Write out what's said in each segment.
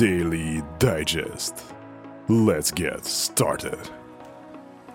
Daily Digest. Let's get started.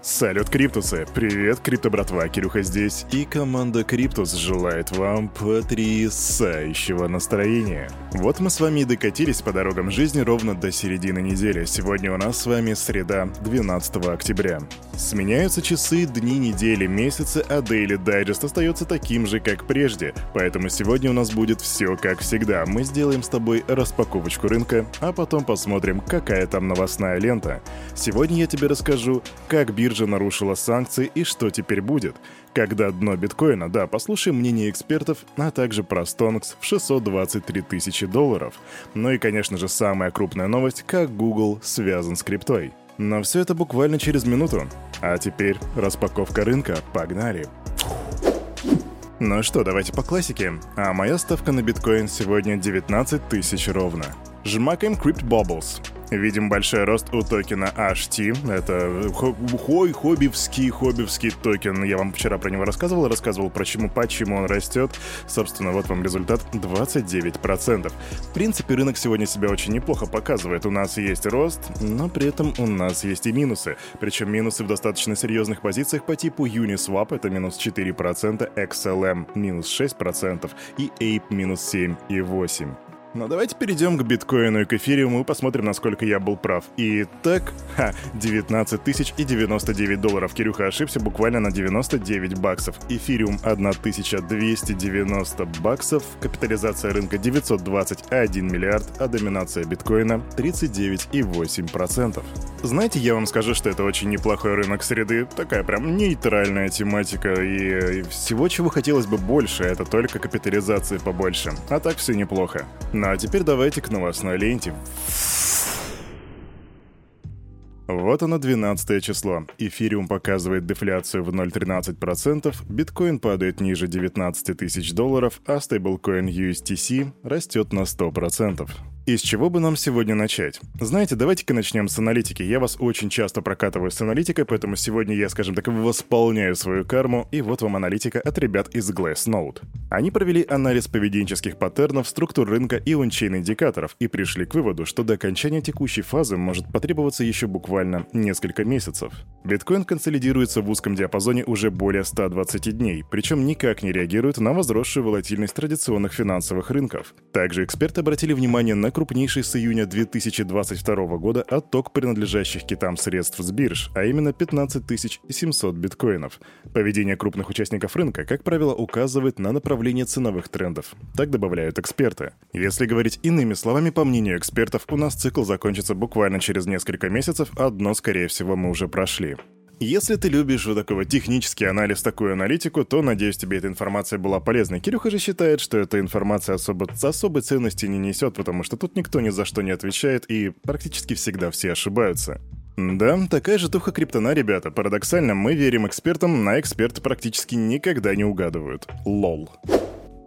Салют, Криптусы! Привет, Крипто братва, Кирюха здесь, и команда Криптус желает вам потрясающего настроения. Вот мы с вами и докатились по дорогам жизни ровно до середины недели. Сегодня у нас с вами среда, 12 октября. Сменяются часы, дни, недели, месяцы, а Daily Digest остается таким же, как прежде. Поэтому сегодня у нас будет все как всегда. Мы сделаем с тобой распаковочку рынка, а потом посмотрим, какая там новостная лента. Сегодня я тебе расскажу, как биржа биржа нарушила санкции и что теперь будет. Когда дно биткоина, да, послушаем мнение экспертов, а также про Стонкс в 623 тысячи долларов. Ну и, конечно же, самая крупная новость, как Google связан с криптой. Но все это буквально через минуту. А теперь распаковка рынка. Погнали! Ну что, давайте по классике. А моя ставка на биткоин сегодня 19 тысяч ровно. Жмакаем Crypt Bubbles. Видим большой рост у токена HT. Это хой, хоббивский, хоббивский токен. Я вам вчера про него рассказывал, рассказывал про чему, почему он растет. Собственно, вот вам результат 29%. В принципе, рынок сегодня себя очень неплохо показывает. У нас есть рост, но при этом у нас есть и минусы. Причем минусы в достаточно серьезных позициях по типу Uniswap, это минус 4%, XLM минус 6% и Ape минус 7,8%. Но давайте перейдем к биткоину и к эфириуму и посмотрим, насколько я был прав. Итак, ха, 19 тысяч и 99 долларов. Кирюха ошибся буквально на 99 баксов. Эфириум 1290 баксов. Капитализация рынка 921 миллиард, а доминация биткоина 39,8%. Знаете, я вам скажу, что это очень неплохой рынок среды. Такая прям нейтральная тематика. И всего, чего хотелось бы больше, это только капитализации побольше. А так все неплохо. А теперь давайте к новостной ленте. Вот оно 12 число. Эфириум показывает дефляцию в 0,13%, биткоин падает ниже 19 тысяч долларов, а стейблкоин USTC растет на 100%. И с чего бы нам сегодня начать? Знаете, давайте-ка начнем с аналитики. Я вас очень часто прокатываю с аналитикой, поэтому сегодня я, скажем так, восполняю свою карму, и вот вам аналитика от ребят из Glassnode. Они провели анализ поведенческих паттернов, структур рынка и ончейн индикаторов и пришли к выводу, что до окончания текущей фазы может потребоваться еще буквально несколько месяцев. Биткоин консолидируется в узком диапазоне уже более 120 дней, причем никак не реагирует на возросшую волатильность традиционных финансовых рынков. Также эксперты обратили внимание на крупнейший с июня 2022 года отток принадлежащих китам средств с бирж, а именно 15 700 биткоинов. Поведение крупных участников рынка, как правило, указывает на направление ценовых трендов. Так добавляют эксперты. Если говорить иными словами, по мнению экспертов, у нас цикл закончится буквально через несколько месяцев, а дно, скорее всего, мы уже прошли. Если ты любишь вот такой вот технический анализ, такую аналитику, то, надеюсь, тебе эта информация была полезной. Кирюха же считает, что эта информация особо, особой ценности не несет, потому что тут никто ни за что не отвечает, и практически всегда все ошибаются. Да, такая же туха криптона, ребята. Парадоксально, мы верим экспертам, на эксперты практически никогда не угадывают. Лол.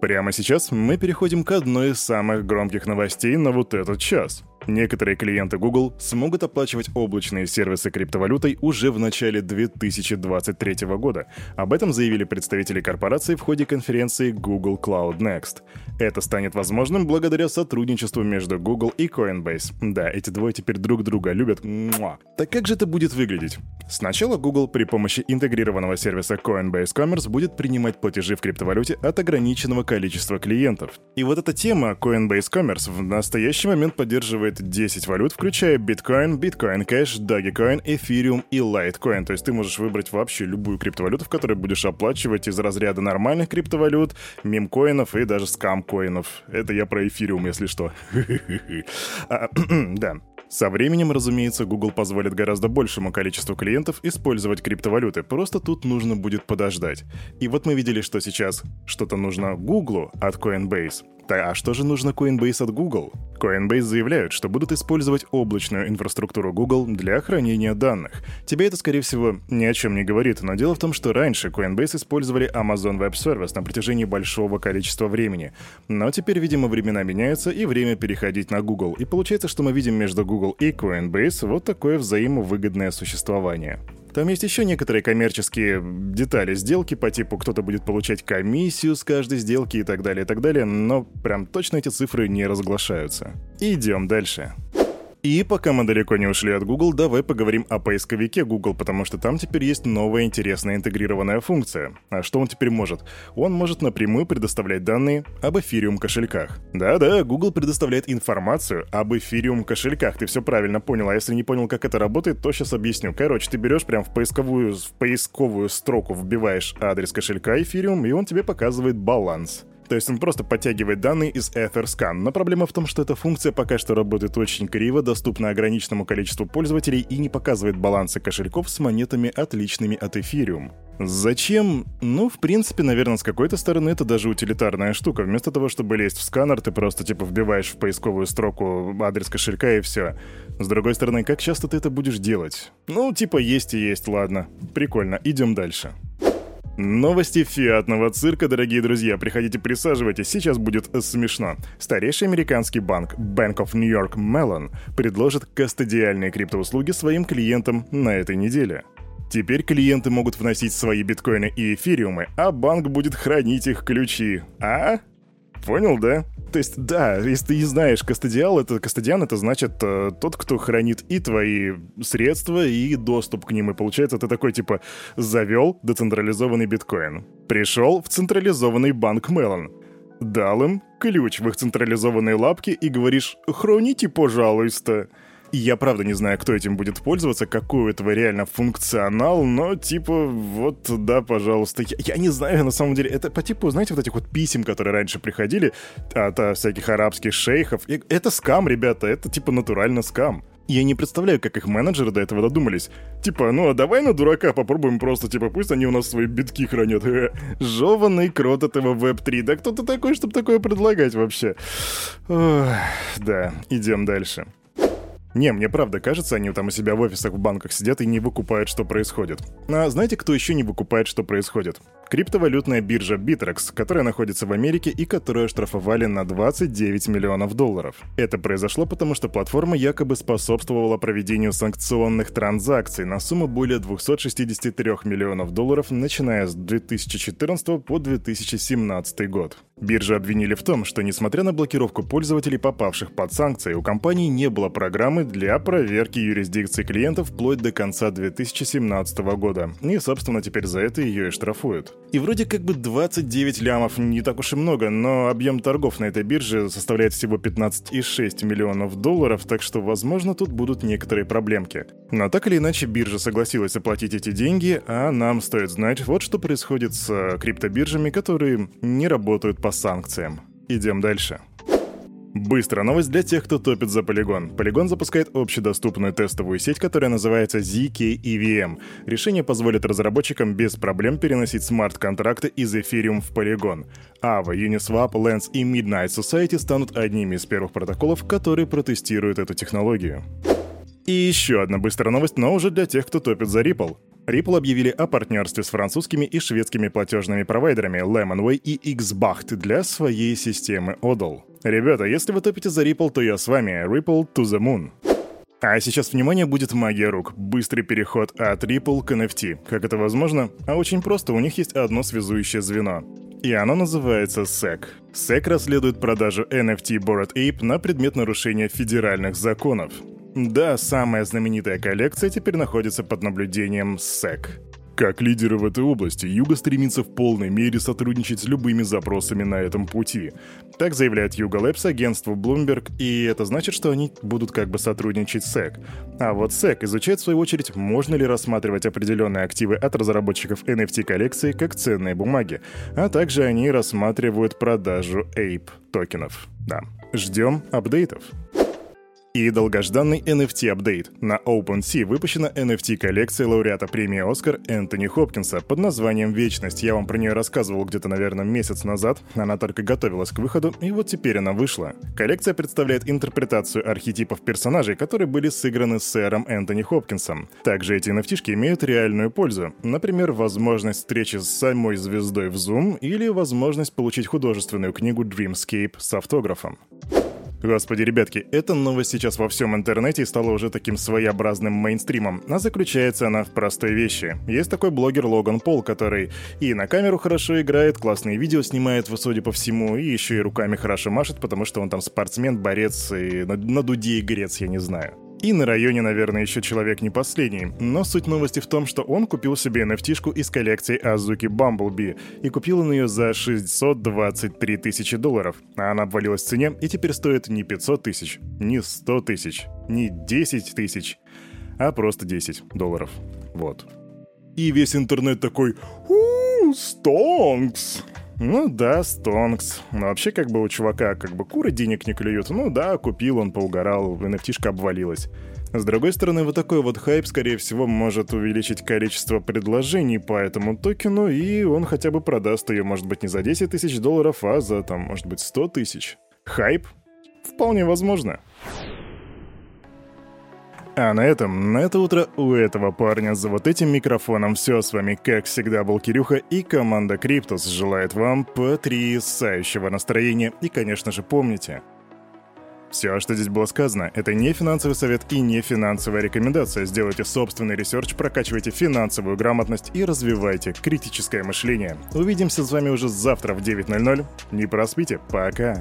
Прямо сейчас мы переходим к одной из самых громких новостей на вот этот час. Некоторые клиенты Google смогут оплачивать облачные сервисы криптовалютой уже в начале 2023 года. Об этом заявили представители корпорации в ходе конференции Google Cloud Next. Это станет возможным благодаря сотрудничеству между Google и Coinbase. Да, эти двое теперь друг друга любят. Муа. Так как же это будет выглядеть? Сначала Google при помощи интегрированного сервиса Coinbase Commerce будет принимать платежи в криптовалюте от ограниченного количества клиентов. И вот эта тема Coinbase Commerce в настоящий момент поддерживает 10 валют, включая биткоин, биткоин кэш, Dogecoin, эфириум и Litecoin. То есть ты можешь выбрать вообще любую криптовалюту, в которой будешь оплачивать из разряда нормальных криптовалют, мемкоинов и даже скамкоинов. Это я про эфириум, если что. А, да. Со временем, разумеется, Google позволит гораздо большему количеству клиентов использовать криптовалюты, просто тут нужно будет подождать. И вот мы видели, что сейчас что-то нужно Google от Coinbase. А что же нужно Coinbase от Google? Coinbase заявляют, что будут использовать облачную инфраструктуру Google для хранения данных. Тебе это, скорее всего, ни о чем не говорит, но дело в том, что раньше Coinbase использовали Amazon Web Service на протяжении большого количества времени. Но теперь, видимо, времена меняются и время переходить на Google. И получается, что мы видим между Google и Coinbase вот такое взаимовыгодное существование. Там есть еще некоторые коммерческие детали сделки по типу кто-то будет получать комиссию с каждой сделки и так далее, и так далее, но прям точно эти цифры не разглашаются. Идем дальше. И пока мы далеко не ушли от Google, давай поговорим о поисковике Google, потому что там теперь есть новая интересная интегрированная функция. А что он теперь может? Он может напрямую предоставлять данные об эфириум кошельках. Да-да, Google предоставляет информацию об эфириум кошельках. Ты все правильно понял, а если не понял, как это работает, то сейчас объясню. Короче, ты берешь прям в поисковую, в поисковую строку вбиваешь адрес кошелька эфириум, и он тебе показывает баланс. То есть он просто подтягивает данные из Etherscan. Но проблема в том, что эта функция пока что работает очень криво, доступна ограниченному количеству пользователей и не показывает балансы кошельков с монетами, отличными от Ethereum. Зачем? Ну, в принципе, наверное, с какой-то стороны это даже утилитарная штука. Вместо того, чтобы лезть в сканер, ты просто типа вбиваешь в поисковую строку адрес кошелька и все. С другой стороны, как часто ты это будешь делать? Ну, типа есть и есть, ладно. Прикольно, идем дальше. Новости фиатного цирка, дорогие друзья. Приходите, присаживайтесь, сейчас будет смешно. Старейший американский банк Bank of New York Mellon предложит кастодиальные криптоуслуги своим клиентам на этой неделе. Теперь клиенты могут вносить свои биткоины и эфириумы, а банк будет хранить их ключи. А? Понял, да? То есть, да, если ты не знаешь, кастодиал, это кастодиан, это значит э, тот, кто хранит и твои средства, и доступ к ним. И получается, ты такой, типа, завел децентрализованный биткоин. Пришел в централизованный банк Мелон. Дал им ключ в их централизованные лапки и говоришь «храните, пожалуйста». Я правда не знаю, кто этим будет пользоваться, какой у этого реально функционал, но типа вот, да, пожалуйста. Я, я не знаю, на самом деле, это по типу, знаете, вот этих вот писем, которые раньше приходили от, от всяких арабских шейхов. Это скам, ребята, это типа натурально скам. Я не представляю, как их менеджеры до этого додумались. Типа, ну а давай на дурака попробуем просто, типа, пусть они у нас свои битки хранят. Жеванный крот этого веб-3. Да кто ты такой, чтобы такое предлагать вообще? Ох, да, идем дальше. Не, мне правда кажется, они там у себя в офисах в банках сидят и не выкупают, что происходит. А знаете, кто еще не выкупает, что происходит? Криптовалютная биржа Bittrex, которая находится в Америке и которую оштрафовали на 29 миллионов долларов. Это произошло потому, что платформа якобы способствовала проведению санкционных транзакций на сумму более 263 миллионов долларов, начиная с 2014 по 2017 год. Биржи обвинили в том, что несмотря на блокировку пользователей, попавших под санкции, у компании не было программы для проверки юрисдикции клиентов вплоть до конца 2017 года. И, собственно, теперь за это ее и штрафуют. И вроде как бы 29 лямов не так уж и много, но объем торгов на этой бирже составляет всего 15,6 миллионов долларов, так что, возможно, тут будут некоторые проблемки. Но так или иначе, биржа согласилась оплатить эти деньги, а нам стоит знать, вот что происходит с э, криптобиржами, которые не работают по санкциям. Идем дальше. Быстро новость для тех, кто топит за Polygon. Polygon запускает общедоступную тестовую сеть, которая называется ZK-EVM. Решение позволит разработчикам без проблем переносить смарт-контракты из Ethereum в Polygon. Ava, Uniswap, Lens и Midnight Society станут одними из первых протоколов, которые протестируют эту технологию. И еще одна быстрая новость, но уже для тех, кто топит за Ripple. Ripple объявили о партнерстве с французскими и шведскими платежными провайдерами Lemonway и Xbacht для своей системы ODL. Ребята, если вы топите за Ripple, то я с вами. Ripple to the moon. А сейчас, внимание, будет магия рук. Быстрый переход от Ripple к NFT. Как это возможно? А очень просто, у них есть одно связующее звено. И оно называется SEC. SEC расследует продажу NFT Bored Ape на предмет нарушения федеральных законов. Да, самая знаменитая коллекция теперь находится под наблюдением SEC. Как лидеры в этой области, Юга стремится в полной мере сотрудничать с любыми запросами на этом пути. Так заявляет Юга Labs агентству Bloomberg, и это значит, что они будут как бы сотрудничать с SEC. А вот SEC изучает в свою очередь, можно ли рассматривать определенные активы от разработчиков NFT-коллекции как ценные бумаги, а также они рассматривают продажу APE токенов. Да. Ждем апдейтов. И долгожданный NFT-апдейт. На OpenSea выпущена NFT-коллекция лауреата премии «Оскар» Энтони Хопкинса под названием «Вечность». Я вам про нее рассказывал где-то, наверное, месяц назад. Она только готовилась к выходу, и вот теперь она вышла. Коллекция представляет интерпретацию архетипов персонажей, которые были сыграны сэром Энтони Хопкинсом. Также эти nft имеют реальную пользу. Например, возможность встречи с самой звездой в Zoom или возможность получить художественную книгу Dreamscape с автографом. Господи, ребятки, эта новость сейчас во всем интернете стала уже таким своеобразным мейнстримом, а заключается она в простой вещи. Есть такой блогер Логан Пол, который и на камеру хорошо играет, классные видео снимает, судя по всему, и еще и руками хорошо машет, потому что он там спортсмен, борец и на, на дуде игрец, я не знаю. И на районе, наверное, еще человек не последний. Но суть новости в том, что он купил себе nft из коллекции Азуки Бамблби. И купил он ее за 623 тысячи долларов. А она обвалилась в цене и теперь стоит не 500 тысяч, не 100 тысяч, не 10 тысяч, а просто 10 долларов. Вот. И весь интернет такой «Ууу, стонкс!» Ну да, Стонкс. Но вообще как бы у чувака как бы куры денег не клюют. Ну да, купил он, поугорал, nft обвалилась. С другой стороны, вот такой вот хайп, скорее всего, может увеличить количество предложений по этому токену, и он хотя бы продаст ее, может быть, не за 10 тысяч долларов, а за, там, может быть, 100 тысяч. Хайп? Вполне возможно. А на этом, на это утро у этого парня за вот этим микрофоном все с вами, как всегда, был Кирюха и команда Криптус желает вам потрясающего настроения и, конечно же, помните, все, что здесь было сказано, это не финансовый совет и не финансовая рекомендация. Сделайте собственный research, прокачивайте финансовую грамотность и развивайте критическое мышление. Увидимся с вами уже завтра в 9.00. Не проспите. Пока.